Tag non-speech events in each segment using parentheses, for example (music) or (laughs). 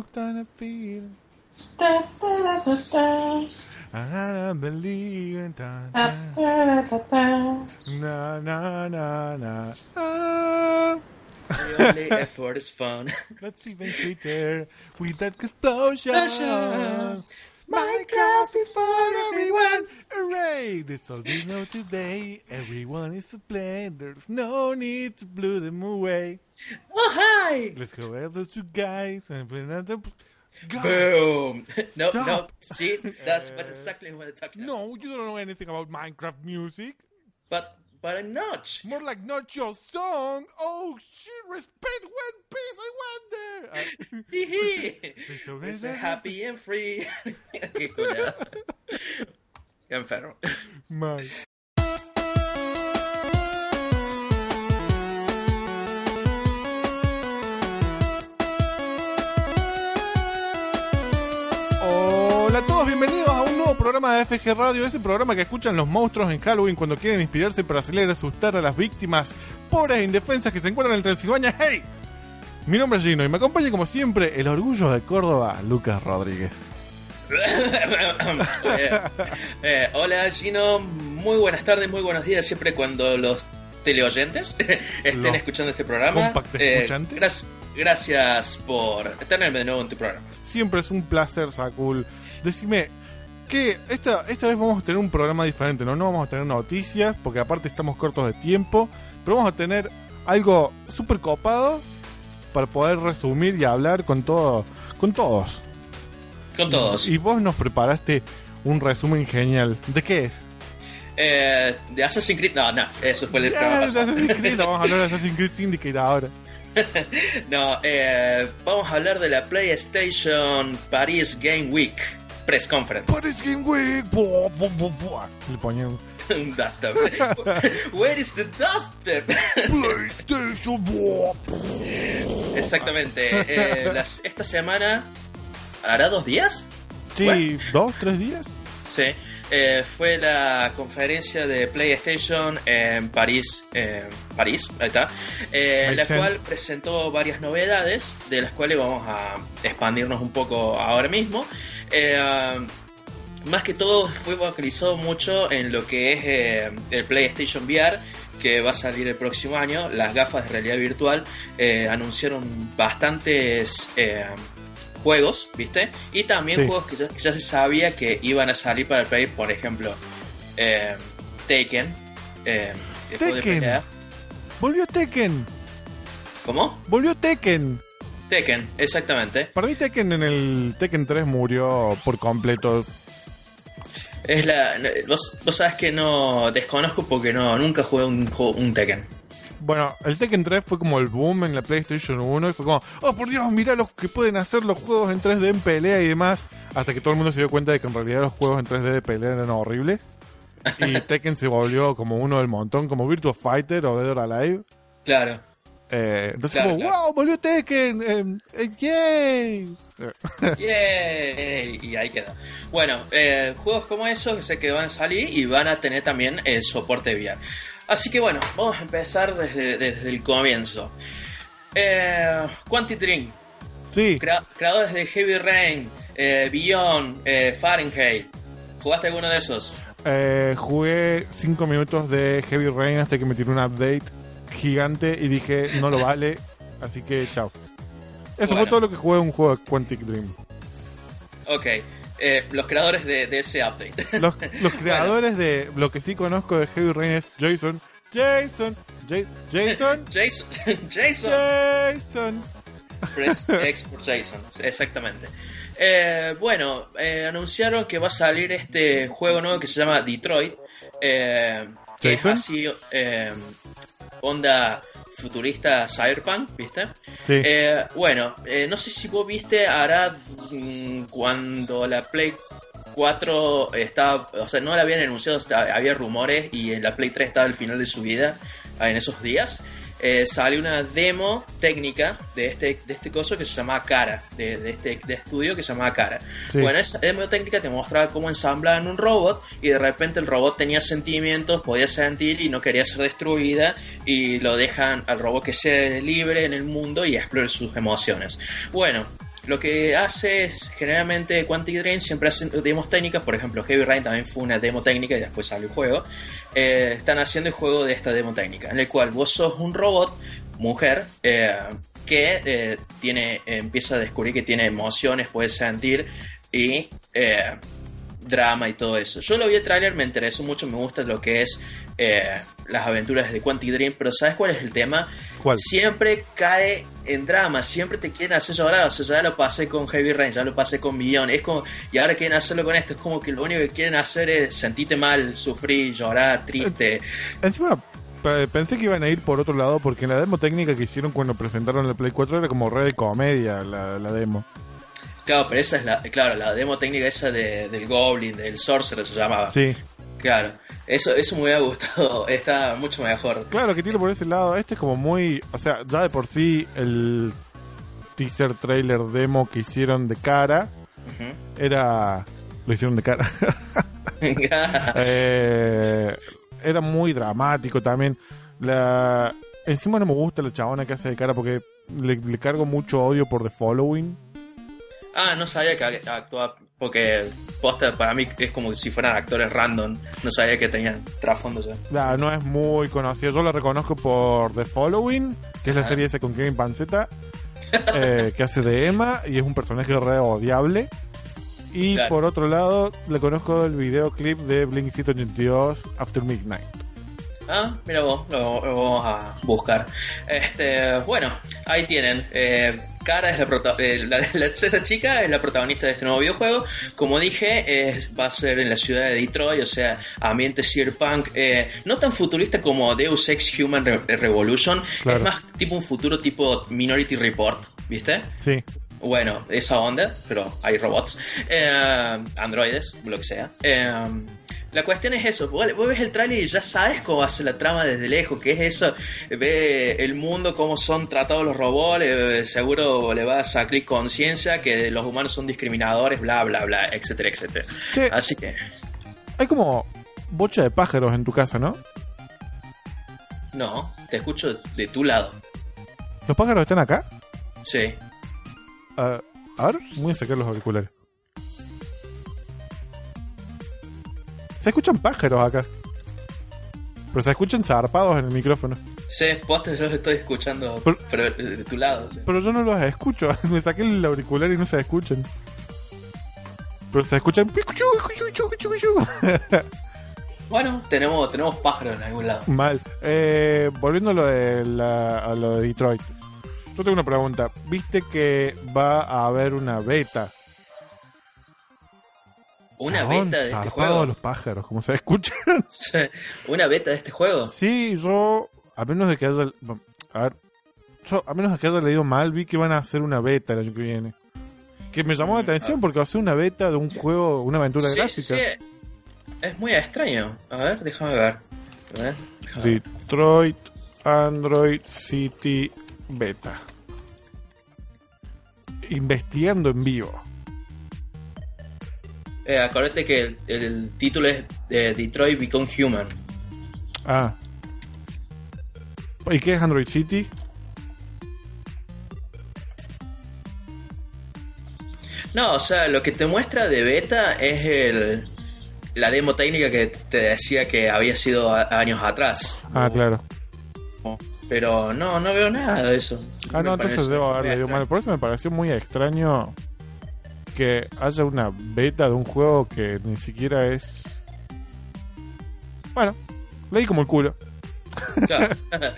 hooked on a feeling. Ta, ta, ta, ta, I don't believe in time. ta, ta, ta, ta. Na, na, na, na. Ah, The only effort is fun. let's even sweeter with that explosion. Explosion. Minecraft is for everyone. Hooray! This all we know today. Everyone is to play. There's no need to blow them away. Oh, hi! Let's go have those two guys and put another. God. Boom! (laughs) No, no, Stop. see, that's what uh, exactly what I'm talking about. No, you don't know anything about Minecraft music. But, but I'm not. More like not your song. Oh shit! Respect One Piece. I went there. Ah, (laughs) Hehe. so It's happy and free. (laughs) Qué enfermo. Man. Hola a todos, bienvenidos nuevo programa de FG Radio, ese programa que escuchan los monstruos en Halloween cuando quieren inspirarse para salir a asustar a las víctimas pobres e indefensas que se encuentran en Transilvania. ¡Hey! Mi nombre es Gino y me acompaña como siempre el orgullo de Córdoba, Lucas Rodríguez. (laughs) Eh, eh, hola Gino, muy buenas tardes, muy buenos días, siempre cuando los teleoyentes (laughs) estén Los escuchando este programa. Eh, gracias, gracias por tenerme de nuevo en tu programa. Siempre es un placer, Sakul. Decime, que esta, esta vez vamos a tener un programa diferente, ¿no? No vamos a tener noticias, porque aparte estamos cortos de tiempo, pero vamos a tener algo súper copado para poder resumir y hablar con todo, con todos. Con todos. Y vos nos preparaste un resumen genial. ¿De qué es? Eh, de Assassin's Creed, no, no, eso fue el programa Ah, pasado. Assassin's Creed, vamos a hablar de (laughs) Assassin's Creed Syndicate ahora. (laughs) No, eh, vamos a hablar de la PlayStation Paris Game Week Press Conference. Paris Game Week. Le ponían Un (laughs) dubstep. Where is the dubstep? PlayStation. Exactamente. eh, las- esta semana, ¿hará dos días? Sí, Bueno. dos, tres días. Sí. Eh, fue la conferencia de PlayStation en París, eh, París, ahí está, eh, en la Makes sense. cual presentó varias novedades, de las cuales vamos a expandirnos un poco ahora mismo. Eh, más que todo fue focalizado mucho en lo que es eh, el PlayStation VR, que va a salir el próximo año. Las gafas de realidad virtual eh, anunciaron bastantes eh, juegos, ¿viste? Y también Sí. juegos que ya, que ya se sabía que iban a salir para el Play, por ejemplo, eh, Taken. eh, el juego de Tekken. pelea. Volvió Tekken. ¿Cómo? Volvió Tekken. Tekken, exactamente. Para mí Tekken en el Tekken 3 murió por completo. Es la, vos, vos sabes que no desconozco porque no nunca jugué un, un Tekken. Bueno, el Tekken 3 fue como el boom en la PlayStation 1 y fue como, oh por Dios, mirá lo que pueden hacer los juegos en 3D en pelea y demás. Hasta que todo el mundo se dio cuenta de que en realidad los juegos en 3D de pelea eran horribles. Y (laughs) Tekken se volvió como uno del montón, como Virtua Fighter o Dead or Alive. Claro. Eh, entonces Claro, como, claro. wow, volvió Tekken, eh, eh, yay. Eh, Yay, y ahí quedó. Bueno, eh, juegos como esos sé que van a salir y van a tener también el soporte VR. Así que bueno, vamos a empezar desde, desde el comienzo. Eh, Quantic Dream, Sí, crea- creadores de Heavy Rain, eh, Beyond, eh, Fahrenheit. ¿Jugaste alguno de esos? Eh, jugué 5 minutos de Heavy Rain hasta que me tiró un update gigante y dije no lo vale, (laughs) así que chao. Eso fue todo lo que jugué en un juego de Quantic Dream. Ok, eh, los creadores de, de ese update. (laughs) Los, los creadores de lo que sí conozco de Heavy Rain es Jason. Jason, Ja- Jason, (laughs) Jason, (laughs) Jason. Jason. Press X for Jason, exactamente. Eh, bueno, eh, anunciaron que va a salir este juego nuevo que se llama Detroit. eh, que es ¿Jason? así, onda futurista cyberpunk, ¿viste? Sí, Eh, bueno, eh, no sé si vos viste, hará mm, cuando la Play 4 estaba, o sea, no la habían anunciado, está- había rumores y la Play 3 estaba al final de su vida en esos días. Eh, salió una demo técnica de este, de este coso que se llamaba Cara, de, de este de estudio que se llamaba Cara. Sí. Bueno, esa demo técnica te mostraba cómo ensamblaban un robot y de repente el robot tenía sentimientos, podía sentir y no quería ser destruida y lo dejan al robot que sea libre en el mundo y explore sus emociones. Bueno, lo que hace es generalmente Quantic Dream siempre hacen demos técnicas, por ejemplo Heavy Rain también fue una demo técnica y después salió el juego. Eh, están haciendo el juego de esta demo técnica, en el cual vos sos un robot, mujer, eh, que eh, tiene, empieza a descubrir que tiene emociones, puede sentir y drama y todo eso. Yo lo vi el trailer, me interesó mucho, me gusta lo que es eh, las aventuras de Quantic Dream, pero ¿sabes cuál es el tema? ¿Cuál? Siempre cae en drama, siempre te quieren hacer llorar, o sea, ya lo pasé con Heavy Rain, ya lo pasé con Million, es como, y ahora quieren hacerlo con esto, es como que lo único que quieren hacer es sentirte mal, sufrir, llorar, triste. Encima, pe- pensé que iban a ir por otro lado porque en la demo técnica que hicieron cuando presentaron la Play 4 era como red de comedia la, la demo. Claro, pero esa es la, claro, la demo técnica esa de- del Goblin, del Sorcerer se llamaba. Sí, Claro, eso, eso me hubiera gustado, (laughs) está mucho mejor. claro que tiene por ese lado. Este es como muy. O sea, ya de por sí el teaser trailer demo que hicieron de cara era. Lo hicieron de cara. (laughs) (laughs) Eh, era muy dramático también. La, encima no me gusta la chabona que hace de cara porque le, le cargo mucho odio por The Following. ah, no sabía que actuaba, porque posta para mí es como si fueran actores random, no sabía que tenían trasfondo ya. No es muy conocida. Yo la reconozco por The Following, que es la serie esa con Kevin Panceta, eh, que hace de Emma y es un personaje re odiable. Y Claro. por otro lado, le conozco el videoclip de Blink 182 After Midnight. Ah, mira vos, lo, lo vamos a buscar. Este, bueno, ahí tienen. Eh, Cara es la, prota- eh, la, (laughs) la- esa chica es la protagonista de este nuevo videojuego. Como dije, es- va a ser en la ciudad de Detroit, o sea, ambiente cyberpunk, eh, no tan futurista como Deus Ex Human Re- Revolution, Claro. es más tipo un futuro tipo Minority Report, ¿viste? Sí, Bueno, esa onda, pero hay robots, eh, androides, lo que sea. Eh, la cuestión es eso, vos, vos ves el trailer y ya sabes cómo va a ser la trama desde lejos, que es eso, ve el mundo, cómo son tratados los robots, eh, seguro le va a sacar conciencia que los humanos son discriminadores, bla, bla, bla, etcétera, etcétera. Che, Así que, hay como bocha de pájaros en tu casa, ¿no? no, te escucho de tu lado. ¿Los pájaros están acá? Sí. Ah, a ver, voy a sacar los auriculares. Se escuchan pájaros acá. Pero se escuchan zarpados en el micrófono. Sí, vos te los estoy escuchando, Pero- pero de tu lado. sí. Pero yo no los escucho. (laughs) Me saqué el auricular y no se escuchan. Pero se escuchan. (laughs) Bueno, tenemos, tenemos pájaros en algún lado. Mal. Eh, volviendo a lo, de la- a lo de Detroit. Yo tengo una pregunta. ¿Viste que va a haber una beta? Una Chabón, beta de este juego. los pájaros, como se escuchan. (laughs) Una beta de este juego. Sí, yo, a menos de que haya, a ver, yo, a menos de que haya leído mal, vi que van a hacer una beta el año que viene. Que me llamó la Mm, atención ah. porque va a ser una beta de un juego, una aventura Sí, sí, gráfica. sí. Es muy extraño. A ver, déjame ver. A ver, déjame ver. Detroit Android City Beta. Investigando en vivo. Eh, acordate que el, el título es eh, Detroit Become Human. Ah. ¿Y qué es Android City? No, o sea, lo que te muestra de beta es el, la demo técnica que te decía que había sido a- años atrás. Ah, claro. Pero no, no veo nada de eso. Ah, no, entonces debo haberle mal. Por eso me pareció muy extraño que haya una beta de un juego que ni siquiera es. Bueno, leí como el culo. Claro. (laughs)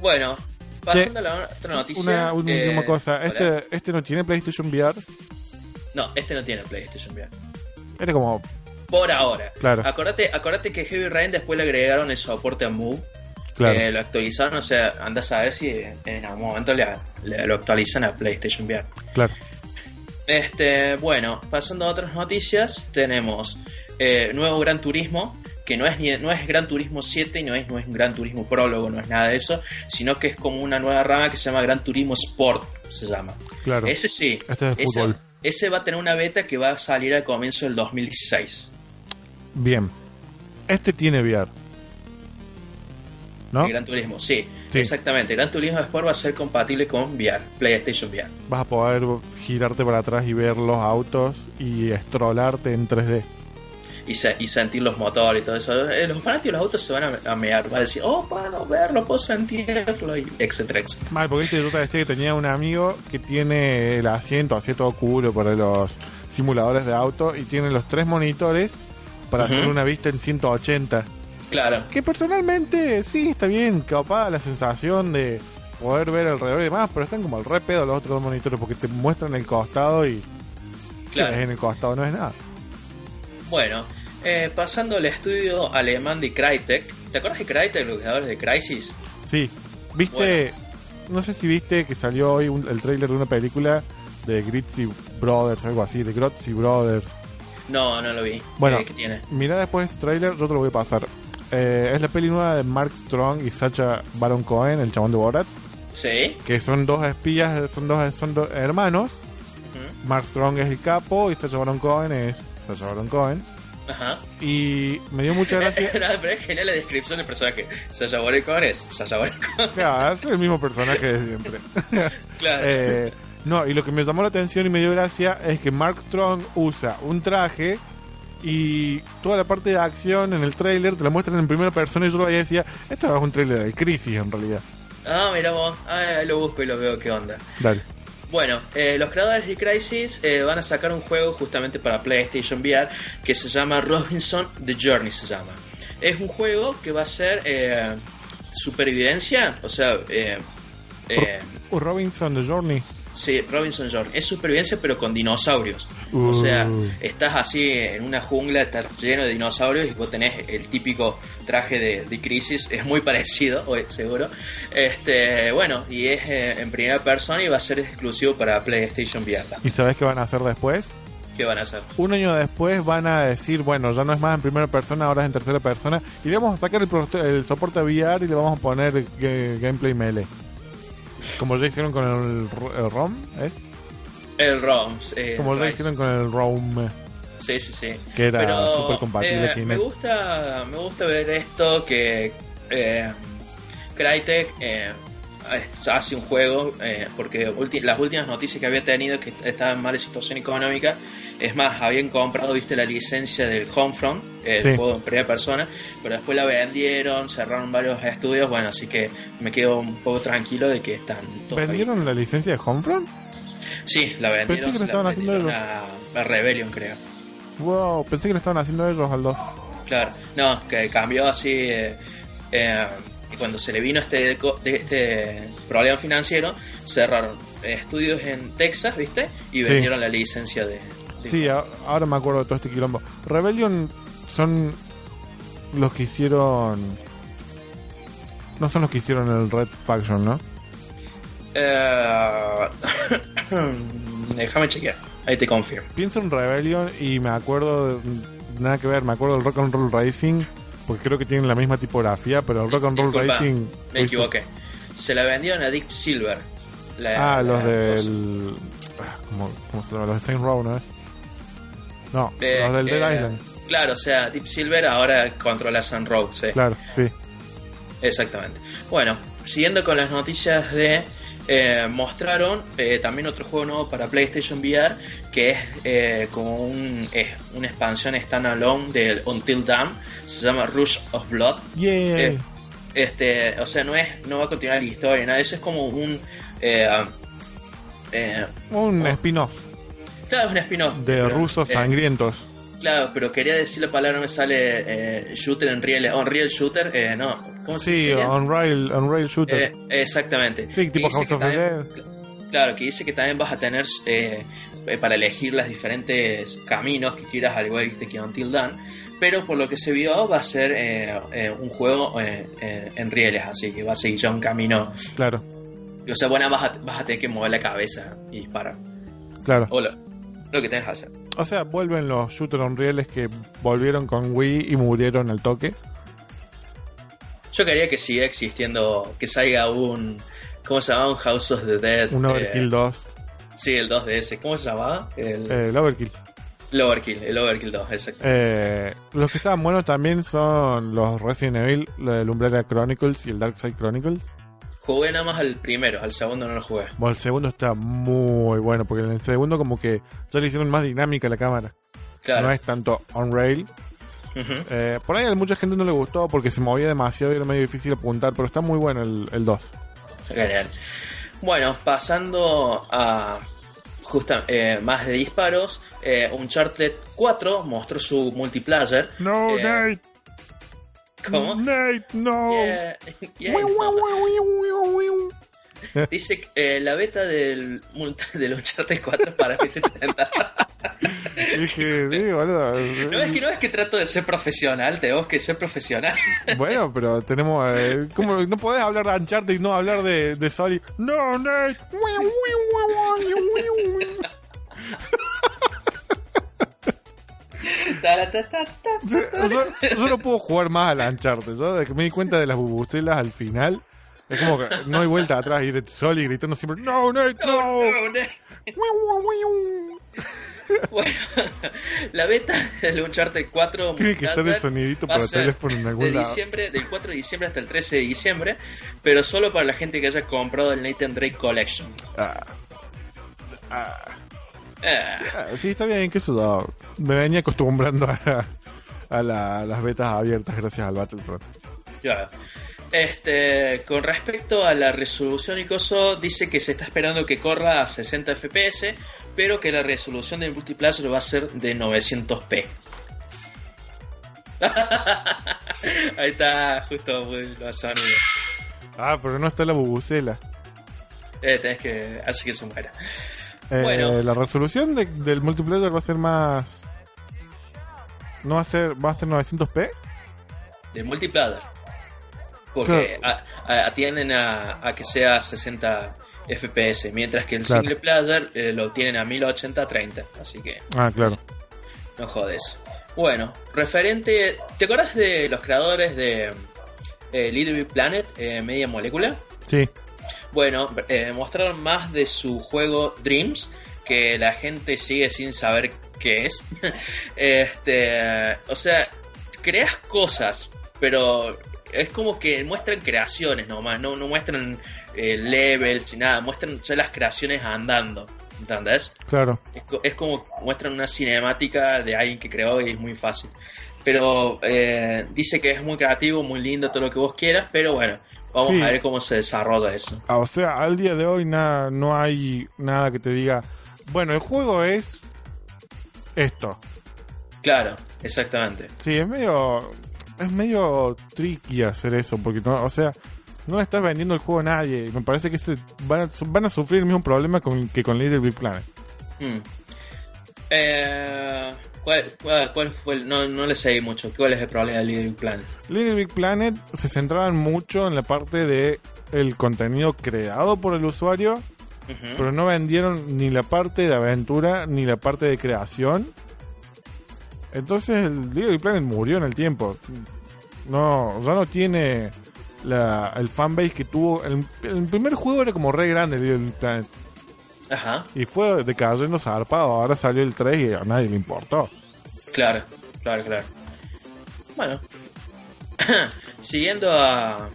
bueno, pasando a la otra noticia. Una última eh, cosa. Este, este no tiene PlayStation VR. No, este no tiene PlayStation VR. Era como. Por ahora. Claro. Acordate, acordate que Heavy Rain después le agregaron el soporte a Move. Claro. Eh, lo actualizaron, o sea, andas a ver si en algún momento le, le- lo actualizan a PlayStation VR. Claro. Este, bueno, pasando a otras noticias, tenemos eh, nuevo Gran Turismo, que no es ni no es Gran Turismo 7 y no es, no es un Gran Turismo prólogo, no es nada de eso, sino que es como una nueva rama que se llama Gran Turismo Sport, se llama. Claro. Ese sí, Este es ese, fútbol. ese va a tener una beta que va a salir al comienzo del 2016. Bien. Este tiene VR. ¿No? El Gran Turismo, sí, Sí. exactamente. El Gran Turismo Sport va a ser compatible con VR, PlayStation VR. Vas a poder girarte para atrás y ver los autos y estrolarte en 3D. Y, se- y sentir los motores y todo eso. Eh, Los fanáticos de los autos se van a, a mear, van a decir, oh, puedo verlo, puedo sentirlo, y etcétera, etcétera. Mal, porque viste, yo te decía que tenía un amigo que tiene el asiento así todo culo para los simuladores de auto y tiene los tres monitores para hacer una vista en 180. Claro, Que personalmente sí está bien, capaz la sensación de poder ver alrededor y demás, pero están como el re pedo los otros dos monitores porque te muestran el costado y claro. en el costado no es nada. Bueno, eh, pasando al estudio alemán de Crytek. ¿Te acuerdas de Crytek, los creadores de Crisis? Sí, viste, no sé si viste que salió hoy un- el tráiler de una película de Gritzy Brothers, algo así, de Grotzy Brothers. No, no lo vi. Bueno. ¿Qué tiene? Mira después este tráiler, yo te lo voy a pasar. Eh, es la peli nueva de Mark Strong y Sacha Baron Cohen, el chabón de Borat, Sí. que son dos espías, son dos, son dos hermanos. Ujú. Mark Strong es el capo y Sacha Baron Cohen es Sacha Baron Cohen. Ajá. Y me dio mucha gracia. (laughs) No, pero es genial la descripción del personaje. Sasha Baron Cohen es Sasha Baron Cohen. Claro, es el mismo personaje de siempre. (laughs) Claro. (laughs) Eh, no, y lo que me llamó la atención y me dio gracia es que Mark Strong usa un traje y toda la parte de acción en el tráiler te la muestran en primera persona y yo lo decía, esto es un tráiler de Crisis en realidad. Ah, mira vos. Ah, lo busco y lo veo qué onda. Dale. Bueno, eh, los creadores de Crisis eh, van a sacar un juego justamente para PlayStation VR que se llama Robinson The Journey se llama. Es un juego que va a ser eh, supervivencia, o sea, eh, eh, Robinson The Journey. Sí, Robinson Journey. Es supervivencia pero con dinosaurios. O sea, Uh. estás así en una jungla, estás lleno de dinosaurios y vos tenés el típico traje de, de Crisis, es muy parecido, (laughs) seguro. Este, bueno, y es eh, en primera persona y va a ser exclusivo para PlayStation VR. ¿Y sabes qué van a hacer después? ¿Qué van a hacer? Un año después van a decir, bueno, ya no es más en primera persona, ahora es en tercera persona. Y le vamos a sacar el, el soporte VR y le vamos a poner ga- gameplay melee. Como ya hicieron con el, ro- el ROM, ¿eh? El ROM. eh, Como ya Rise. hicieron con el ROM. Sí, sí, sí. Que era Pero, súper compatible, eh, me gusta me gusta ver esto que eh, Crytek eh, hace un juego eh, porque las últimas noticias que había tenido que estaba en mala situación económica es más habían comprado viste la licencia del Homefront el Sí. juego en primera persona pero después la vendieron cerraron varios estudios bueno así que me quedo un poco tranquilo de que están todos ahí. ¿Vendieron la licencia de Homefront? sí la vendieron, Pensé que la haciendo vendieron ellos. a, a Rebellion creo Wow, pensé que lo estaban haciendo ellos al 2. Claro, no, que cambió así. eh, eh, y cuando se le vino este, este problema financiero, cerraron eh, estudios en Texas, ¿viste? Y Sí. vendieron la licencia de. de- Sí, ahora me acuerdo de todo este quilombo. Rebellion son los que hicieron... No son los que hicieron el Red Faction, ¿no? Eh, (coughs) déjame chequear, ahí te confirmo. Pienso en Rebellion y me acuerdo... de- Nada que ver, me acuerdo del Rock and Roll Racing, porque creo que tienen la misma tipografía, pero el Rock and Roll Disculpa, Racing... Me equivoqué. Se la vendieron a Deep Silver. la- Ah, los del... ah, ¿Cómo, cómo se llama? Los de Saints Row, ¿no es? No, eh, los del Dead eh, Island. Claro, o sea, Deep Silver ahora controla Sun Road, sí. Claro, sí. Exactamente. Bueno, siguiendo con las noticias de... eh, mostraron eh, también otro juego nuevo para PlayStation VR que es eh, como un, una expansión standalone del Until Dawn. Se llama Rush of Blood. Yeah. Eh, este, o sea, no es no va a continuar la historia, nada. Eso es como un... Eh, Un oh. spin-off claro, es un spin-off. de rusos sangrientos. Claro, pero quería decir la palabra, no me sale eh, shooter en real, Unreal Shooter, eh, no, ¿cómo se Sí, dice? Unreal, Unreal Shooter. Eh, exactamente. Sí, tipo House of the también-. Claro, que dice que también vas a tener eh, eh, para elegir los diferentes caminos que quieras, al igual que Until Dawn. Pero por lo que se vio, va a ser un juego en rieles, así que va a seguir ya un camino. Claro, O sea, bueno, vas a, vas a tener que mover la cabeza y disparar. claro. O lo, que tengas que hacer. O sea, vuelven los shooters Unreales que volvieron con Wii y murieron al toque. Yo quería que siga existiendo, que salga un. ¿Cómo se llamaba? Un House of the Dead. Un eh, Overkill 2. sí, el 2DS. ¿Cómo se llamaba? El, Eh, el Overkill. El Overkill, el Overkill 2, exacto. Eh, los que estaban buenos también son los Resident Evil, el Umbrella Chronicles y el Dark Side Chronicles. Jugué nada más al primero, al segundo no lo jugué. Bueno, el segundo está muy bueno, porque en el segundo como que ya le hicieron más dinámica a la cámara. Claro. No es tanto on-rail. Ujú. Eh, por ahí a mucha gente no le gustó porque se movía demasiado y era medio difícil apuntar, pero está muy bueno el, el 2. Genial. Bueno, pasando a justa, eh, más de disparos, eh, Uncharted 4 mostró su multiplayer. No, Eh. ¿Cómo? Nate, no. Yeah, (laughs) yeah, no. (laughs) Dice eh, la beta del, del Uncharted 4 para PC70. (laughs) Dije, sí, boludo. No es que no es que trato de ser profesional, tenemos que ser profesional. Bueno, pero tenemos. Eh, ¿cómo? No podés hablar de Uncharted y no hablar de, de Sony. No, Nate. Yo, yo no puedo jugar más al Uncharted. Yo me di cuenta de las bubucelas al final. Es como que no hay vuelta atrás y de Soli gritando siempre No, Nate, no. No, no. Bueno, la beta del Uncharted 4 Tiene que estar el sonidito para teléfono en algún de lado. diciembre, del 4 de diciembre hasta el 13 de diciembre, pero solo para la gente que haya comprado el Nathan Drake Collection. Ah. Ah. Ah, Ah, Sí, está bien, que eso me venía acostumbrando a, a la- a las betas abiertas gracias al Battlefront. ya. Este, con respecto a la resolución y coso, dice que se está esperando que corra a 60 FPS, pero que la resolución del multiplayer va a ser de 900p. (laughs) Ahí está, justo lo sonido. Ah, pero no está la bubucela. Eh, tenés que hacer que se muera. Eh, Bueno. La resolución de- del multiplayer va a ser más. No va a ser. Va a ser 900p. Del multiplayer. Porque a- a- atienden a, a que sea 60 FPS, mientras que el Claro. single player eh, lo tienen a 1080-30. Así que Ah, claro. no jodes. Bueno, referente. ¿Te acuerdas de los creadores de eh, Little Big Planet, eh, Media Molecula? Sí. Bueno, eh, mostraron más de su juego Dreams, que la gente sigue sin saber qué es. (laughs) este, o sea, creas cosas, pero es como que muestran creaciones nomás, no, no muestran eh, levels y nada, muestran ya las creaciones andando. ¿Entendés? Claro. Es, es como muestran una cinemática de alguien que creó y es muy fácil. Pero eh, dice que es muy creativo, muy lindo, todo lo que vos quieras, pero bueno, vamos Sí. a ver cómo se desarrolla eso. Ah, O sea, al día de hoy nada, no hay nada que te diga. Bueno, el juego es. Esto. Claro, exactamente. Sí, es medio. Es medio tricky hacer eso, porque no, o sea, no le estás vendiendo el juego a nadie. y Me parece que ese- van, a, van a sufrir el mismo problema con, que con Little Big Planet. Mm. Eh, ¿cuál, cuál, cuál fue el.? No, no le seguí mucho. ¿Cuál es el problema del Little Plan? Little Big Planet se centraban mucho en la parte de el contenido creado por el usuario, pero no vendieron ni la parte de aventura ni la parte de creación. Entonces el Little Big Planet murió en el tiempo. No, ya no tiene la, el fanbase que tuvo. El, el primer juego era como re grande, Little Big Planet. Ajá, Y fue decayendo zarpado. Ahora salió el 3 y a nadie le importó. claro, claro, claro. Bueno, (clears throat) siguiendo a.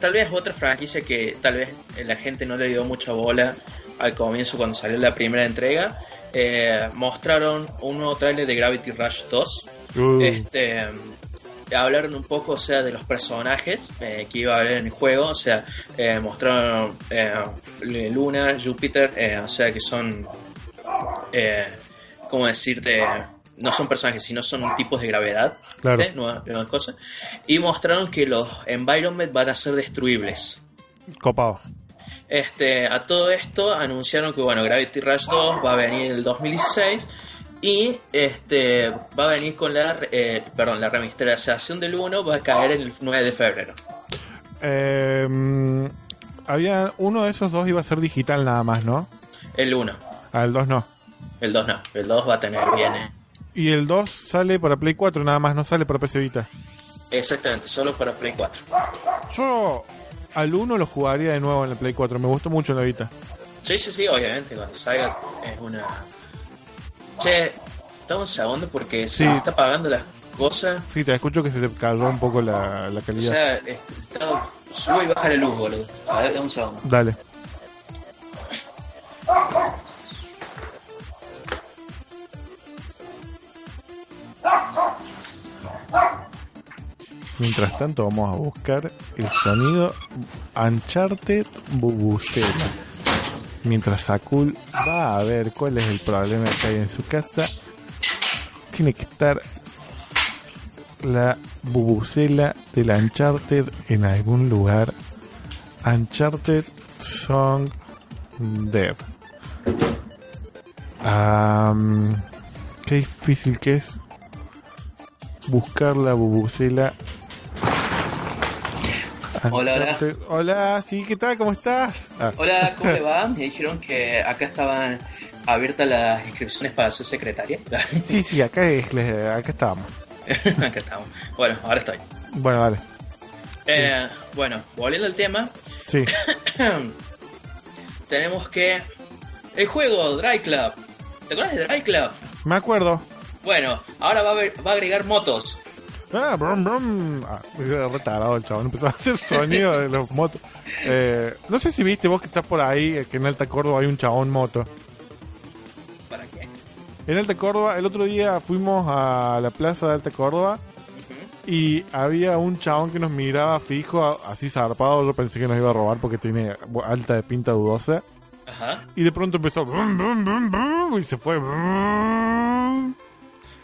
Tal vez otra franquicia que tal vez la gente no le dio mucha bola al comienzo cuando salió la primera entrega. eh, mostraron un nuevo trailer de Gravity Rush 2. Uh, Este, hablaron un poco, o sea, de los personajes eh, que iba a haber en el juego, o sea, eh, mostraron eh, Luna, Júpiter, o sea, que son, ¿cómo decirte? No son personajes, sino son tipos de gravedad, Claro. ¿eh? nuevas, nuevas cosas. Y mostraron que los environments van a ser destruibles. copado. Este, a todo esto anunciaron que bueno, Gravity Rush 2 va a venir en el 2016 y este va a venir con la eh, perdón, la remasterización del 1 va a caer el 9 de febrero. Eh, había uno de esos dos iba a ser digital nada más, ¿no? El 1, Ah, el 2 no. el 2 no, el 2 va a tener viene Y el 2 sale para Play 4 nada más, no sale para PC Vita. exactamente, solo para Play 4. Yo al 1 lo jugaría de nuevo en la Play 4, me gustó mucho la Vita. Sí, sí, sí, obviamente cuando salga es una Che, Dame un segundo porque Sí. se me está apagando las cosas. Sí, te escucho que se te cayó un poco la, la O calidad. sea, este, está- sube y baja la luz, boludo. A ver, dame un segundo. Dale. Mientras tanto vamos a buscar el sonido Uncharted Bubucela. Mientras Sakul va a ver cuál es el problema que hay en su casa, tiene que estar la bubucela del Uncharted en algún lugar. Uncharted Song Dev. Am, qué difícil que es buscar la bubucela. Hola, hola. Hola, sí, ¿qué tal? ¿Cómo estás? Ah, Hola, ¿cómo le va? Me dijeron que acá estaban abiertas las inscripciones para ser secretaria. sí, sí, acá, es, acá estábamos. (laughs) acá estamos. Bueno, ahora estoy. Bueno, vale. Eh, bueno, volviendo al tema, Sí. (coughs) tenemos que. El juego, Dry Club. ¿Te acuerdas de Dry Club? Me acuerdo. Bueno, ahora va a, haber- va a agregar motos. Ah, brum, brum. Ah, era retardado el chabón, empezó a hacer sonido de los motos. Eh, no sé si viste vos que estás por ahí, eh, que en Alta Córdoba hay un chabón moto. ¿Para qué? En Alta Córdoba, el otro día fuimos a la plaza de Alta Córdoba y había un chabón que nos miraba fijo, así zarpado. Yo pensé que nos iba a robar porque tiene alta de pinta dudosa. Ajá. Y de pronto empezó brum, brum, brum, brum, y se fue.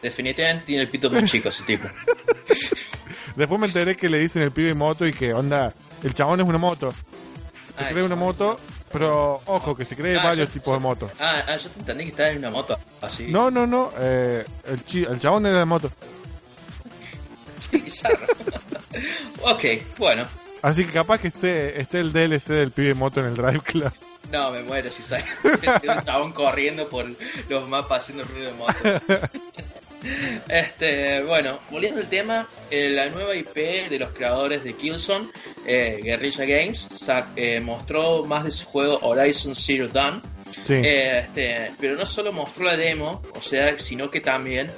Definitivamente tiene el pito muy chico ese tipo. (laughs) Después me enteré que le dicen el pibe moto y que onda, el chabón es una moto. Se Ah, cree una moto, pero ojo, que se cree Ah, varios yo- tipos de motos. Ah, ah, yo te entendí que estaba en una moto. Así. No, no, no, eh, el, chi- el chabón era de moto. Qué bizarro. (laughs) ok, bueno. Así que capaz que esté, esté el DLC del pibe moto en el Drive Club. No, me muero si sale un (laughs) chabón corriendo por los mapas haciendo ruido de moto. (laughs) Este, bueno, volviendo al tema, eh, la nueva IP de los creadores de Killzone, eh, Guerrilla Games, eh, mostró más de su juego Horizon Zero Dawn. Sí. Este, pero no solo mostró la demo, o sea, sino que también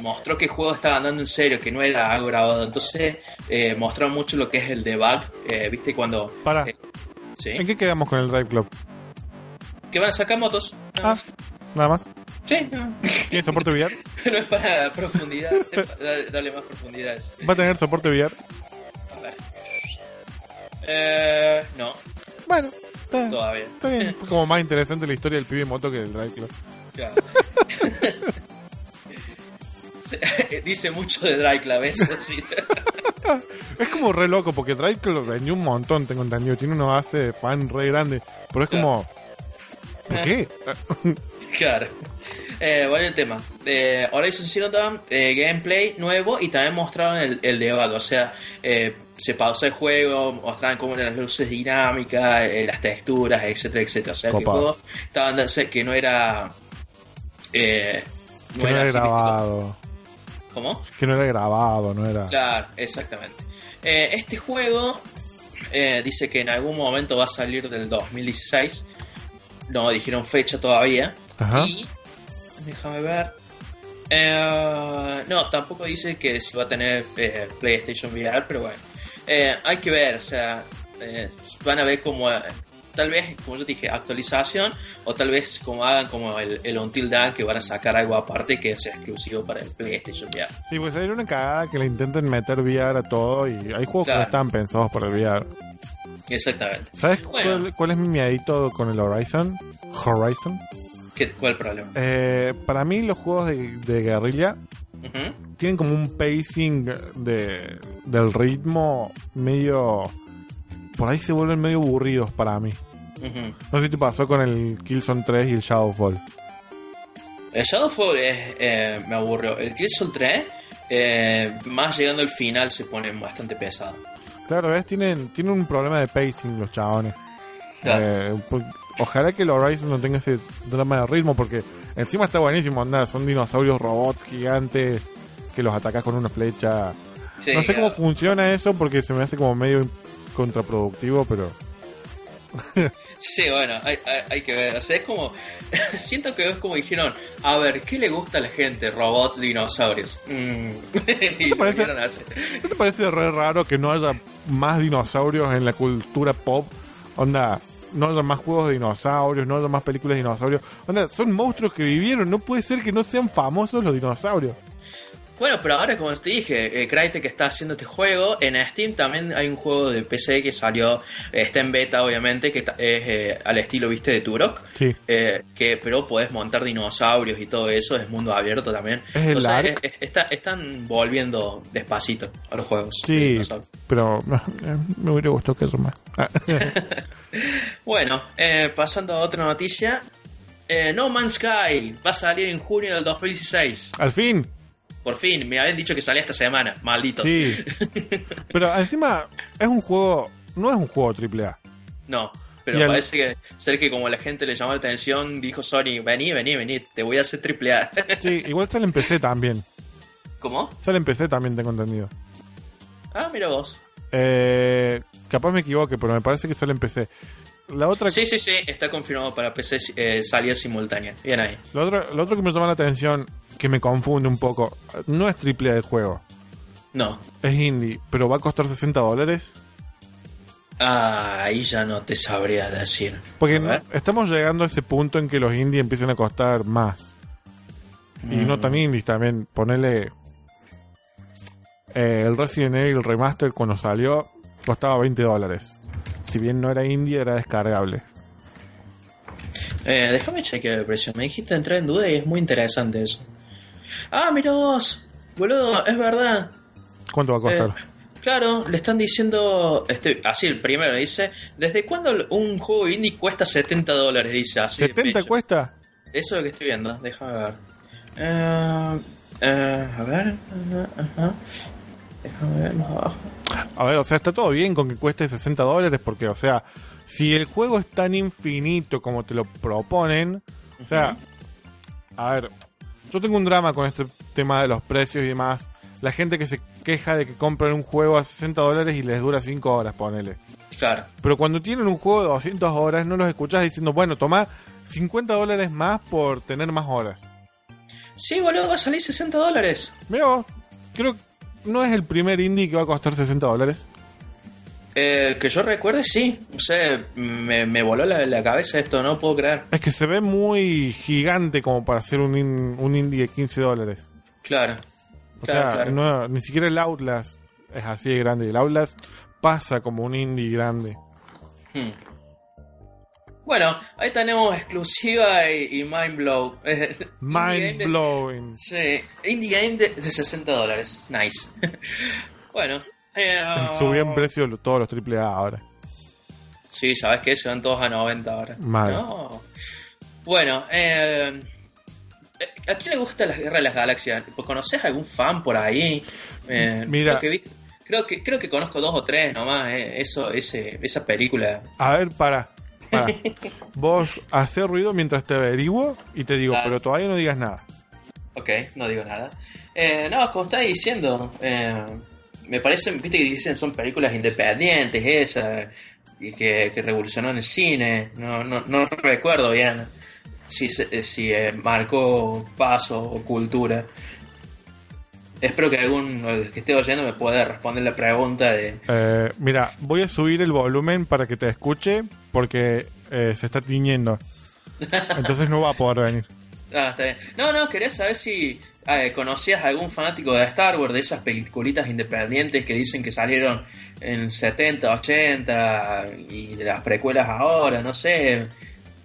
mostró que el juego estaba andando en serio, que no era algo grabado. Entonces, mostró mucho lo que es el debug. ¿Viste? Cuando. Para, ¿Sí? ¿en qué quedamos con el Drive Club? Que van a sacar motos. nada Ah, más. nada más. Sí, no. ¿Tiene soporte VR? (laughs) no es para profundidad, darle más profundidad. ¿Va a tener soporte VR? A ver. Eh, no, Bueno, está, todavía. está bien. Fue como más interesante la historia del pibe moto que del Drive Club. Claro. (laughs) (laughs) Dice mucho de Dry Club, eso sí. Es como re loco, porque Drive Club vendió un montón, tengo entendido. Tiene una base de fan re grande. Pero es como... ¿Por qué? Claro. Eh, bueno, el tema. Eh, Horizon Zero Dawn, eh, gameplay nuevo y también mostraron el, el debug. O sea, eh, se pausó el juego, mostraron cómo eran las luces dinámicas, eh, las texturas, etcétera, etcétera. O sea, que el juego estaba que no era. Eh, Que no era así, grabado. ¿Cómo? Que no era grabado, no era... Claro, exactamente. Este juego eh, dice que en algún momento va a salir del 2016. No dijeron fecha todavía. Ajá. Y. Déjame ver. Eh, no, tampoco dice que si va a tener eh, PlayStation VR, pero bueno. Eh, hay que ver, o sea, van a ver como. tal vez, como yo dije, actualización, o tal vez como hagan como el, el Until Dawn, que van a sacar algo aparte que sea exclusivo para el PlayStation VR. Sí, pues sería una cagada que le intenten meter VR a todo y hay juegos que no están pensados para el VR. Exactamente. ¿Sabes Bueno. cuál, cuál es mi miedito con el Horizon? Horizon. ¿Qué, ¿Cuál problema? Eh, para mí los juegos de, de guerrilla tienen como un pacing de, del ritmo medio... Por ahí se vuelven medio aburridos para mí. No sé si te pasó con el Killzone 3 y el Shadowfall. El Shadowfall es, eh, me aburrió. El Killzone 3, eh, más llegando al final, se pone bastante pesado. Claro, ¿ves? Tienen, tienen un problema de pacing los chabones. Claro. Eh, ojalá que el Horizon no tenga ese drama de ritmo porque encima está buenísimo andar. Son dinosaurios robots gigantes que los atacas con una flecha. Sí, no sé cómo claro. funciona eso porque se me hace como medio contraproductivo, pero Sí, bueno, hay, hay, hay que ver. O sea, es como. (laughs) Siento que es como dijeron: A ver, ¿qué le gusta a la gente? Robots, dinosaurios. Mm. (laughs) lo parece? ¿No te parece re raro que no haya más dinosaurios en la cultura pop? Onda, no haya más juegos de dinosaurios, no haya más películas de dinosaurios. Son monstruos que vivieron, no puede ser que no sean famosos los dinosaurios. Bueno, pero ahora, como te dije, eh, Crytek está haciendo este juego. En Steam también hay un juego de PC que salió, eh, está en beta, obviamente, que es eh, al estilo, viste, de Turok. Sí. Eh, que pero podés montar dinosaurios y todo eso, es mundo abierto también. ¿Es el Entonces, Ark? es- es- está- están volviendo despacito a los juegos. Sí, pero (laughs) eh, me hubiera gustado que eso más. Ah, (laughs) Bueno, eh, pasando a otra noticia. Eh, no Man's Sky va a salir en junio del 2016. Al fin, Por fin, me habían dicho que salía esta semana, maldito. sí. (laughs) Pero encima es un juego, no es un juego AAA. No, pero parece que ser que como la gente le llamó la atención, dijo Sony, vení, vení, vení, te voy a hacer triple A. (laughs) Sí, igual sale en PC también. ¿Cómo? Sale en PC también, tengo entendido. Ah, mira vos. Eh, capaz me equivoque, pero me parece que sale en PC. La otra, Sí, sí, sí, está confirmado para PC eh, salida simultánea. Bien ahí. lo otro, lo otro que me llama la atención, que me confunde un poco, no es triple A el juego, No. es indie, pero va a costar 60 dólares. Ah, ahí ya no te sabría decir. Porque no- estamos llegando a ese punto en que los indie empiezan a costar más. Y Mm. no tan indies también. Ponerle el Resident Evil Remaster cuando salió costaba 20 dólares. Si bien no era indie, era descargable. Eh, déjame chequear el precio. Me dijiste entrar en duda y es muy interesante eso. Ah, mira vos. Boludo, es verdad. ¿Cuánto va a costar? Eh, claro, le están diciendo, este, así el primero dice, ¿desde cuándo un juego indie cuesta 70 dólares? Dice así. de ¿70 pecho. cuesta? Eso es lo que estoy viendo, déjame ver. Eh, eh, a ver, ajá, déjame ver más abajo. A ver, o sea, está todo bien con que cueste 60 dólares porque, o sea, si el juego es tan infinito como te lo proponen, o sea, a ver, yo tengo un drama con este tema de los precios y demás. La gente que se queja de que compran un juego a 60 dólares y les dura 5 horas, ponele. Claro, Pero cuando tienen un juego de 200 horas, no los escuchás diciendo, bueno, toma 50 dólares más por tener más horas. sí, boludo, va a salir 60 dólares. Mira vos, creo que no es el primer indie que va a costar 60 dólares. Eh, que yo recuerde, sí. O sea, me, me voló la, la cabeza esto, no puedo creer. Es que se ve muy gigante como para hacer un, in- un indie de 15 dólares. Claro. O Claro, sea, claro. no- ni siquiera el Outlast es así de grande. El Outlast pasa como un indie grande. Hmm. Bueno, ahí tenemos exclusiva y, y mind blow. (laughs) Mind de- blowing. Sí, indie game de, de 60 dólares. Nice. (laughs) bueno. Eh, Subió en precio todos los AAA ahora. Sí, ¿sabes qué? Se van todos a 90 ahora. Mal. No. Bueno, eh, ¿a quién le gusta la guerra de las galaxias? ¿Conoces algún fan por ahí? Eh, Mira. Creo que, creo que creo que conozco dos o tres nomás. eh, eso, ese, esa película. A ver, para. para. (laughs) Vos haces ruido mientras te averiguo y te digo, Claro. pero todavía no digas nada. Ok, no digo nada. No, como estaba diciendo, me parece, viste que dicen son películas independientes esas, y que, que revolucionó en el cine. No, no, no recuerdo bien si, eh, si eh, marcó paso o cultura. Espero que algún que esté oyendo me pueda responder la pregunta de... Eh, mira, voy a subir el volumen para que te escuche porque eh, se está tiñendo. (laughs) Entonces no va a poder venir. Ah, está bien. No, no, quería saber si eh, conocías a algún fanático de Star Wars, de esas peliculitas independientes que dicen que salieron en 70, 80 y de las precuelas ahora, no sé.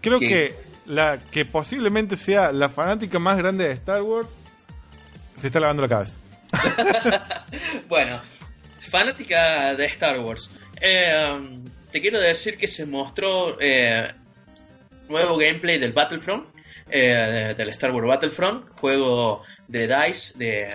Creo que la que posiblemente sea la fanática más grande de Star Wars se está lavando la cabeza. (laughs) Bueno, fanática de Star Wars. Eh, um, te quiero decir que se mostró eh, nuevo gameplay del Battlefront, eh, del Star Wars Battlefront, juego de DICE, de,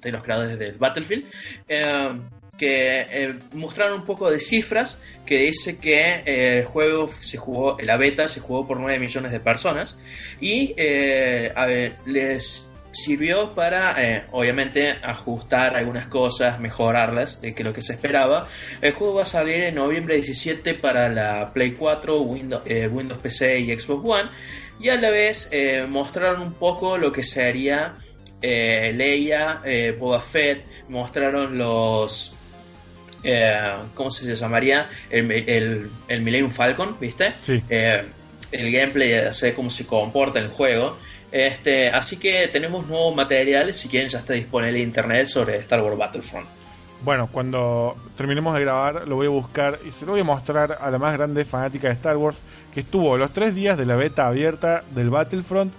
de los creadores del Battlefield, eh, que eh, mostraron un poco de cifras que dice que eh, el juego se jugó, la beta se jugó por 9 millones de personas y eh, les sirvió para, eh, obviamente, ajustar algunas cosas, mejorarlas, de que lo que se esperaba. El juego va a salir en noviembre 17 para la Play 4, Windows, Windows PC y Xbox One. Y a la vez mostraron un poco lo que sería eh, Leia, eh, Boba Fett, mostraron los... eh, ¿Cómo se llamaría? El, el, el Millennium Falcon, ¿viste? Sí. Eh, el gameplay, sea, cómo se comporta el juego. Este, así que tenemos nuevos materiales, si quieren ya está disponible en internet sobre Star Wars Battlefront. Bueno, cuando terminemos de grabar lo voy a buscar y se lo voy a mostrar a la más grande fanática de Star Wars que estuvo los tres días de la beta abierta del Battlefront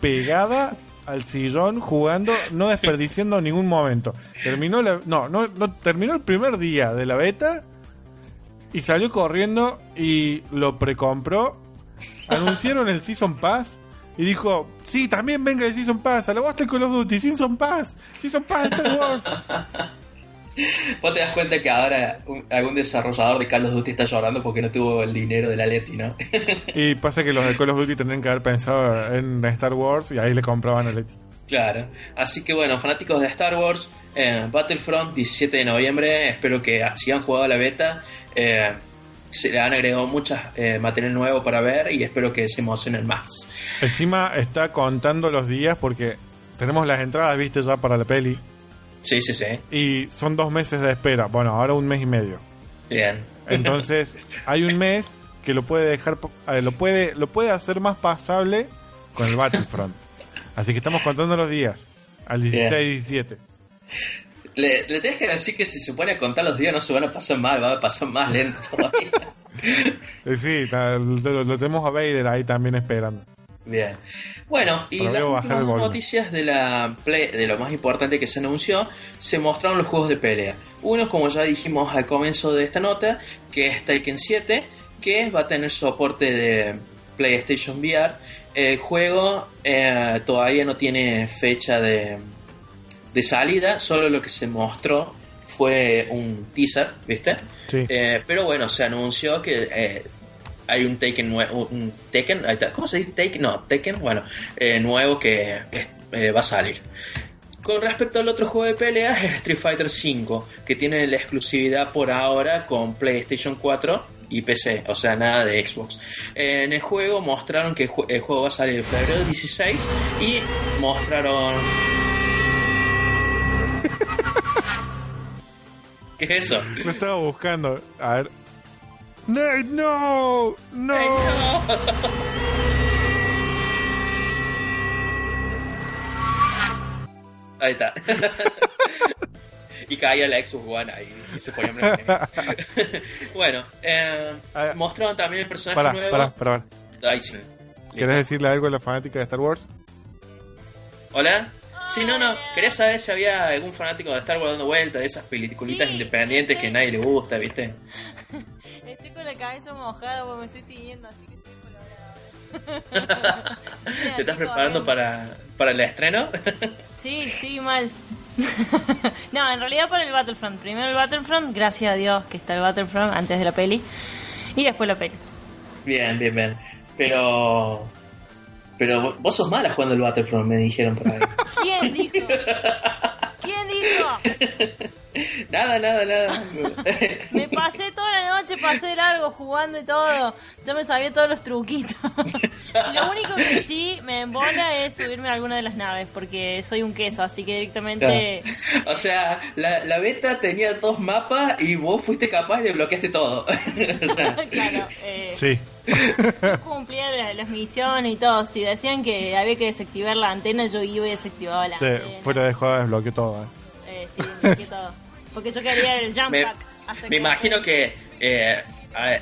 pegada al sillón jugando, no desperdiciando ningún momento. Terminó la, no, no, terminó el primer día de la beta y salió corriendo y lo precompró. Anunciaron el Season Pass y dijo, sí, también venga el Season Pass, a la el Call of Duty, Season Pass, Season Pass Star Wars. Vos te das cuenta que ahora un- algún desarrollador de Call of Duty está llorando porque no tuvo el dinero de la Leti, ¿no? Y pasa que los de Call of Duty tendrían que haber pensado en Star Wars y ahí le compraban el Leti. Claro. Así que bueno, fanáticos de Star Wars, eh, Battlefront 17 de noviembre, espero que si han jugado la beta, eh, se le han agregado muchas eh, material nuevo para ver y espero que se emocionen más. Encima está contando los días porque tenemos las entradas, viste, ya para la peli. Sí, sí, sí. Y son dos meses de espera. Bueno, ahora un mes y medio. Bien. Entonces, hay un mes que lo puede dejar, eh, lo puede, lo puede hacer más pasable con el Battlefront. Así que estamos contando los días. Al 16 y 17. Le, le tenés que decir que si se pone a contar los días no se van a pasar mal, va a pasar más lento todavía. (laughs) Eh, sí, lo tenemos a Vader ahí también esperando. Bien. Bueno, y las últimas noticias de la Play, de lo más importante que se anunció, se mostraron los juegos de pelea. Uno, como ya dijimos al comienzo de esta nota, que es Taken 7, que va a tener soporte de PlayStation VR. El juego eh, todavía no tiene fecha de, de salida, solo lo que se mostró fue un teaser, ¿viste? Sí. Eh, pero bueno, se anunció que eh, hay un Taken nuevo, un Taken. ¿cómo se dice Taken? No, Taken, bueno, eh, nuevo que eh, va a salir. Con respecto al otro juego de peleas, es Street Fighter V, que tiene la exclusividad por ahora con PlayStation 4 y PC, o sea, nada de Xbox. En el juego mostraron que el jue- el juego va a salir en febrero 16 y mostraron... (laughs) ¿Qué es eso? Lo estaba buscando. A ver. Nate, no, no. Ahí está. (laughs) y caía la Xbox One ahí y se ponía. (laughs) Bueno, eh, Ah, mostraron también el personaje nuevo. pará, pará. Ahí sí. ¿Querés decirle algo a la fanática de Star Wars? ¿Hola? Sí, no, no. Quería saber si había algún fanático de Star Wars dando vueltas de esas peliculitas Sí. independientes que a nadie le gusta, ¿viste? Estoy con la cabeza mojada porque me estoy tiñendo, así que estoy colorada. (laughs) ¿Te estás preparando para, para el estreno? (laughs) Sí, sí, mal. (laughs) no, en realidad para el Battlefront. Primero el Battlefront, gracias a Dios que está el Battlefront antes de la peli. Y después la peli. Bien, bien, bien. Pero. Pero vos sos mala jugando el Battlefront, me dijeron por ahí. ¿Quién dijo? (laughs) Nada, nada, nada. (laughs) Me pasé toda la noche, pasé largo jugando y todo. Yo me sabía todos los truquitos. (laughs) Lo único que sí me embola es subirme a alguna de las naves, porque soy un queso, así que directamente... o sea, la, la beta tenía dos mapas y vos fuiste capaz de bloqueaste todo. o sea, Claro, eh, Sí. yo cumplía las, las misiones y todo. Si decían que había que desactivar la antena, yo iba y desactivaba la Sí, antena. fuera de joda desbloqueó todo. eh. Sí, desbloqueé todo. Porque yo quería el jump me, pack. hasta me imagino que eh,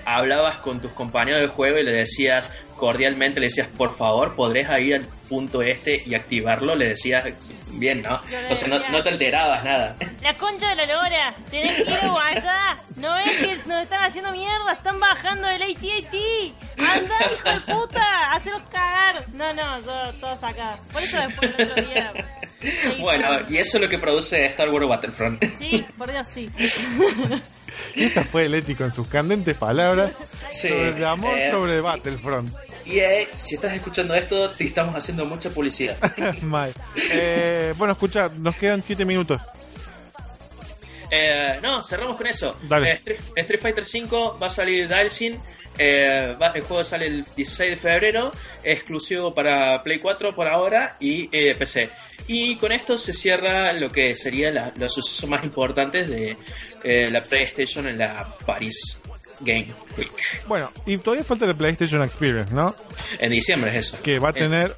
hablabas con tus compañeros de juego y le decías cordialmente, le decías, por favor, ¿podrés ir al punto este y activarlo? Le decías, bien, ¿no? O sea, no, te alterabas nada. La concha de la lora, tenés que ir a allá. No ves que nos están haciendo mierda, están bajando el AT-AT. Anda, hijo de puta, hacelos cagar. No, no, yo, todo sacado. Por eso después el otro día. (laughs) Bueno, y eso es lo que produce Star Wars Battlefront. Sí, por Dios, sí. Y (laughs) esta fue Leti con sus candentes palabras (laughs) Sí, sobre el amor eh, sobre Battlefront. EA, si estás escuchando esto, te estamos haciendo mucha publicidad. Mal. Eh, bueno, escucha, nos quedan 7 minutos. Eh, no, cerramos con eso. Dale. Eh, Street, Street Fighter V va a salir Dalsin. Eh, el juego sale el 16 de febrero, exclusivo para Play 4 por ahora y eh, PC. Y con esto se cierra lo que serían la- los sucesos más importantes de eh, la PlayStation en la Paris Game Week. Bueno, y todavía falta el PlayStation Experience, ¿no? En diciembre es eso. Que va a tener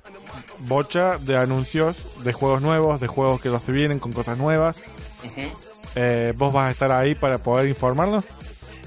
bocha de anuncios de juegos nuevos, de juegos que no se vienen con cosas nuevas. ujú. Eh, ¿Vos vas a estar ahí para poder informarnos?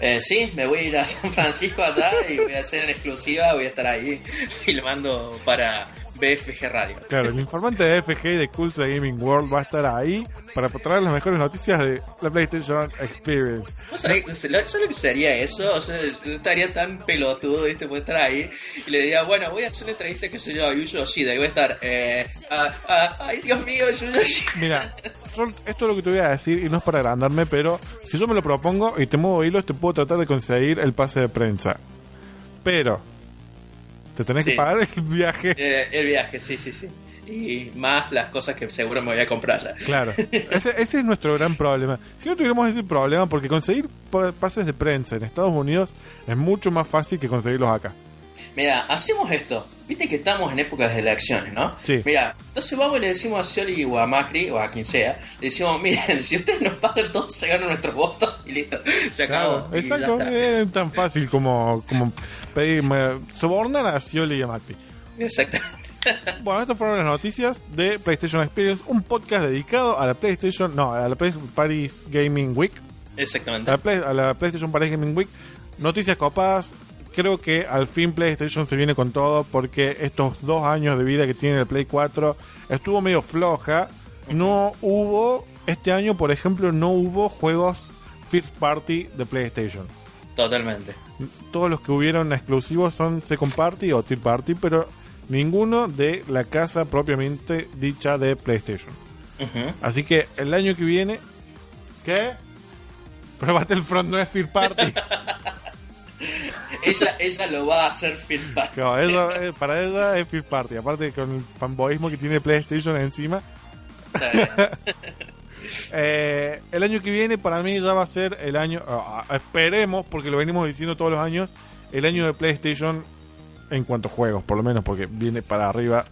Eh, sí, me voy a ir a San Francisco allá y voy a hacer en exclusiva, voy a estar ahí (laughs) filmando para BFG Radio. Claro, el informante de FG y de Culture Gaming World va a estar ahí para traer las mejores noticias de la PlayStation Experience. ¿Vos sabés, ¿Sabes lo que sería eso? O sea, yo estaría tan pelotudo, ¿viste? Puede estar ahí y le diría, bueno, voy a hacer una entrevista, qué sé yo, a Yu Yoshida y voy a estar, eh, ah, ah, ay, Dios mío, Yu Yoshida. Mira, yo- esto es lo que te voy a decir y no es para agrandarme, pero si yo me lo propongo y te muevo hilos, te puedo tratar de conseguir el pase de prensa. Pero, te tenés Sí. que pagar el viaje. Eh, el viaje, sí, sí, sí. Y más las cosas que seguro me voy a comprar ya. Claro, (laughs) ese, ese es nuestro gran problema. Si no tuviéramos ese problema, porque conseguir pa- pases de prensa en Estados Unidos es mucho más fácil que conseguirlos acá. Mira, hacemos esto. Viste que estamos en épocas de elecciones, ¿no? Sí. Mira, entonces vamos y le decimos a Scioli o a Macri o a quien sea, le decimos, miren, si ustedes nos pagan todos, se ganan nuestros votos y listo. Se acabó. exacto, es tan fácil como, como pedir, sobornar a Scioli y a Macri. Exactamente. (laughs) Bueno, estas fueron las noticias de PlayStation Experience, un podcast dedicado a la PlayStation, no, a la Play- Paris Gaming Week, Exactamente. a la, Play- a la PlayStation Paris Gaming Week. Noticias copadas. Creo que al fin PlayStation se viene con todo porque estos dos años de vida que tiene el Play 4 estuvo medio floja. No hubo, este año por ejemplo, no hubo juegos First Party de PlayStation. Totalmente. Todos los que hubieron exclusivos son Second Party o Third Party, pero ninguno de la casa propiamente dicha de PlayStation. Así que el año que viene, ¿qué? Pero Battlefront no es First Party. (laughs) ella, ella lo va a hacer First Party. Claro, eso, (laughs) eh, para ella es First Party. Aparte con el fanboyismo que tiene PlayStation encima. Está bien. (laughs) Eh, el año que viene para mí ya va a ser el año, ah, ah, esperemos, porque lo venimos diciendo todos los años, el año de PlayStation en cuanto a juegos, por lo menos, porque viene para arriba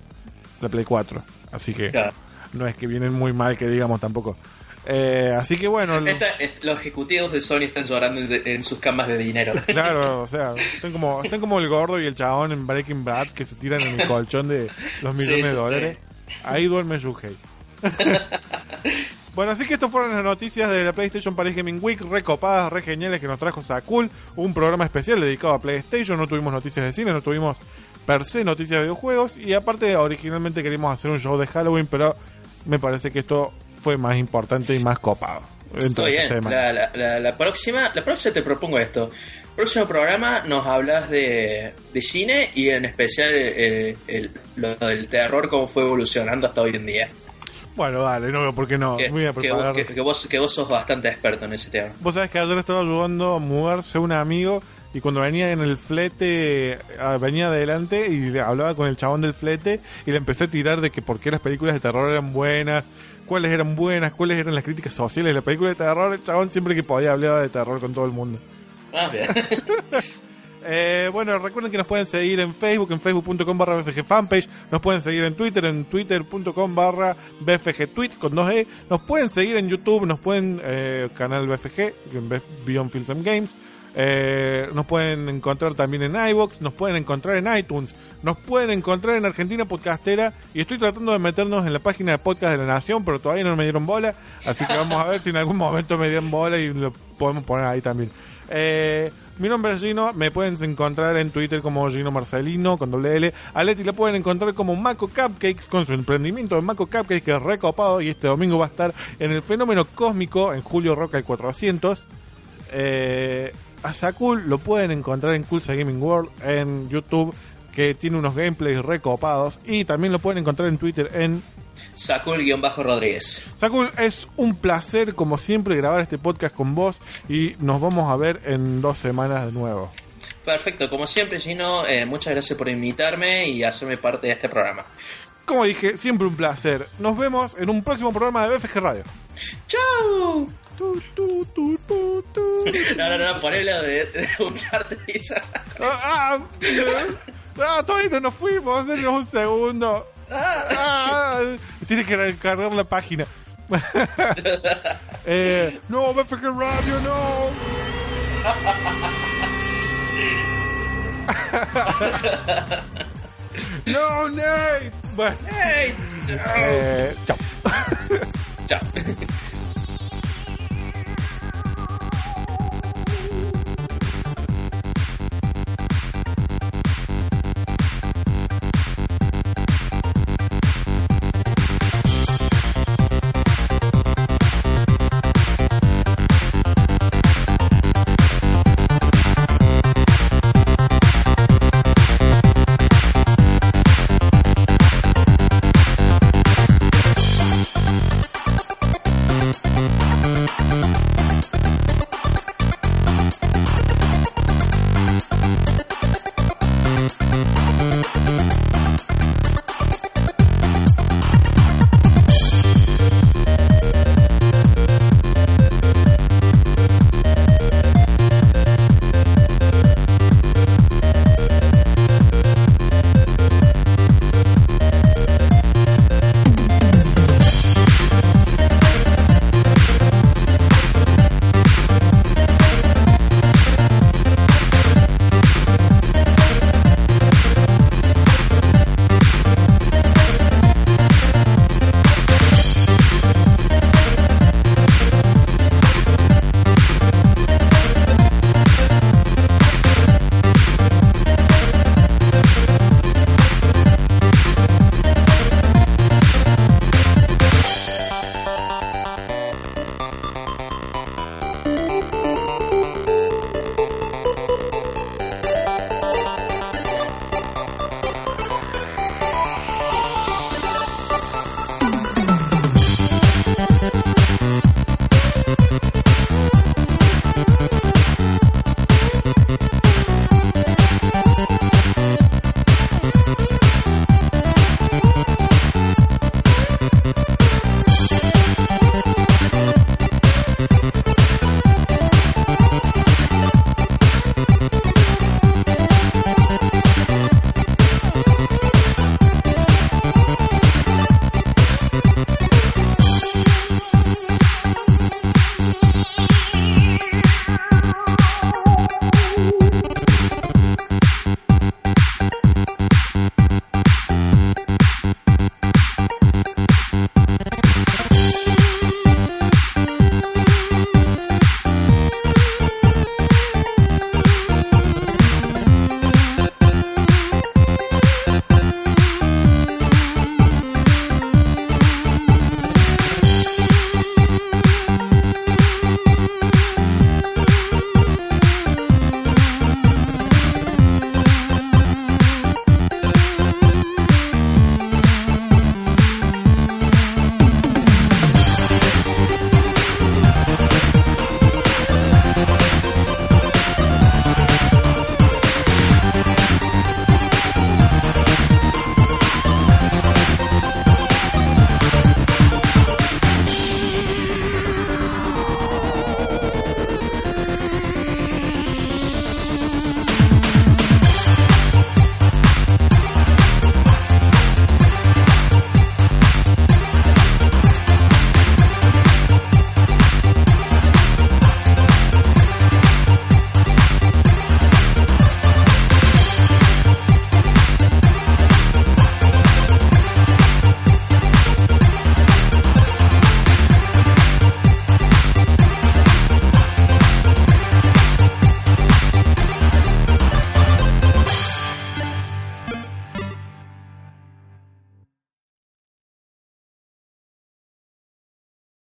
la Play 4. Así que Claro. no es que vienen muy mal que digamos tampoco. Eh, así que bueno, Esta- los ejecutivos de Sony están llorando en, en sus camas de dinero. (laughs) claro, o sea, están como, están como el gordo y el chabón en Breaking Bad que se tiran en el colchón de los Sí, millones sí, de dólares. Ahí duerme Shuhei. (laughs) Bueno, así que estas fueron las noticias de la PlayStation Paris Gaming Week, recopadas, re geniales que nos trajo Sakul, un programa especial dedicado a PlayStation, no tuvimos noticias de cine, no tuvimos per se noticias de videojuegos y aparte originalmente queríamos hacer un show de Halloween, pero me parece que esto fue más importante y más copado. Muy este bien. La, la- la- la próxima, la próxima te propongo esto. Próximo programa nos hablas de, de cine y en especial el, el- lo del terror, cómo fue evolucionando hasta hoy en día. Bueno, dale, no veo por qué no. que, Voy a preparar. que- que vos, que vos sos bastante experto en ese tema. Vos sabés que ayer estaba ayudando a mudarse un amigo y cuando venía en el flete, ah, venía adelante y hablaba con el chabón del flete y le empecé a tirar de que por qué las películas de terror eran buenas, cuáles eran buenas, cuáles eran las críticas sociales de las películas de terror. El chabón siempre que podía hablaba de terror con todo el mundo. Ah, bien. (laughs) Eh, bueno, recuerden que nos pueden seguir en Facebook, en facebook.com barra BFG Fanpage, nos pueden seguir en Twitter, en twitter.com barra BFG Tweet con 2E, nos pueden seguir en YouTube, nos pueden, eh, canal BFG, Beyond Films and Games, eh, nos pueden encontrar también en iVoox, nos pueden encontrar en iTunes, nos pueden encontrar en Argentina Podcastera y estoy tratando de meternos en la página de podcast de la Nación, pero todavía no me dieron bola, así que vamos a ver si en algún momento me dieron bola y lo podemos poner ahí también. Eh, mi nombre es Gino, me pueden encontrar en Twitter como Gino Marcelino con doble L. A Leti pueden encontrar como Maco Cupcakes con su emprendimiento de Maco Cupcakes que es recopado y este domingo va a estar en el fenómeno cósmico en Julio Roca el 400. Eh, a Sakul lo pueden encontrar en Coolsa Gaming World en YouTube que tiene unos gameplays recopados y también lo pueden encontrar en Twitter en Sacó el guion bajo Rodríguez. Sakul, es un placer como siempre grabar este podcast con vos y nos vamos a ver en dos semanas de nuevo. Perfecto, como siempre, Gino, eh, muchas gracias por invitarme y hacerme parte de este programa. Como dije, siempre un placer. Nos vemos en un próximo programa de BFG Radio. ¡Chao! (laughs) No, no, no, ponelo de, de y ya. Ah, ah, (laughs) ah, todavía no nos fuimos, denos un segundo. Ah, tiene que recargar la página. (laughs) eh, no, BFG Radio, no. (laughs) no, Nate. Bueno, ¡Hey! eh, chao. Chao.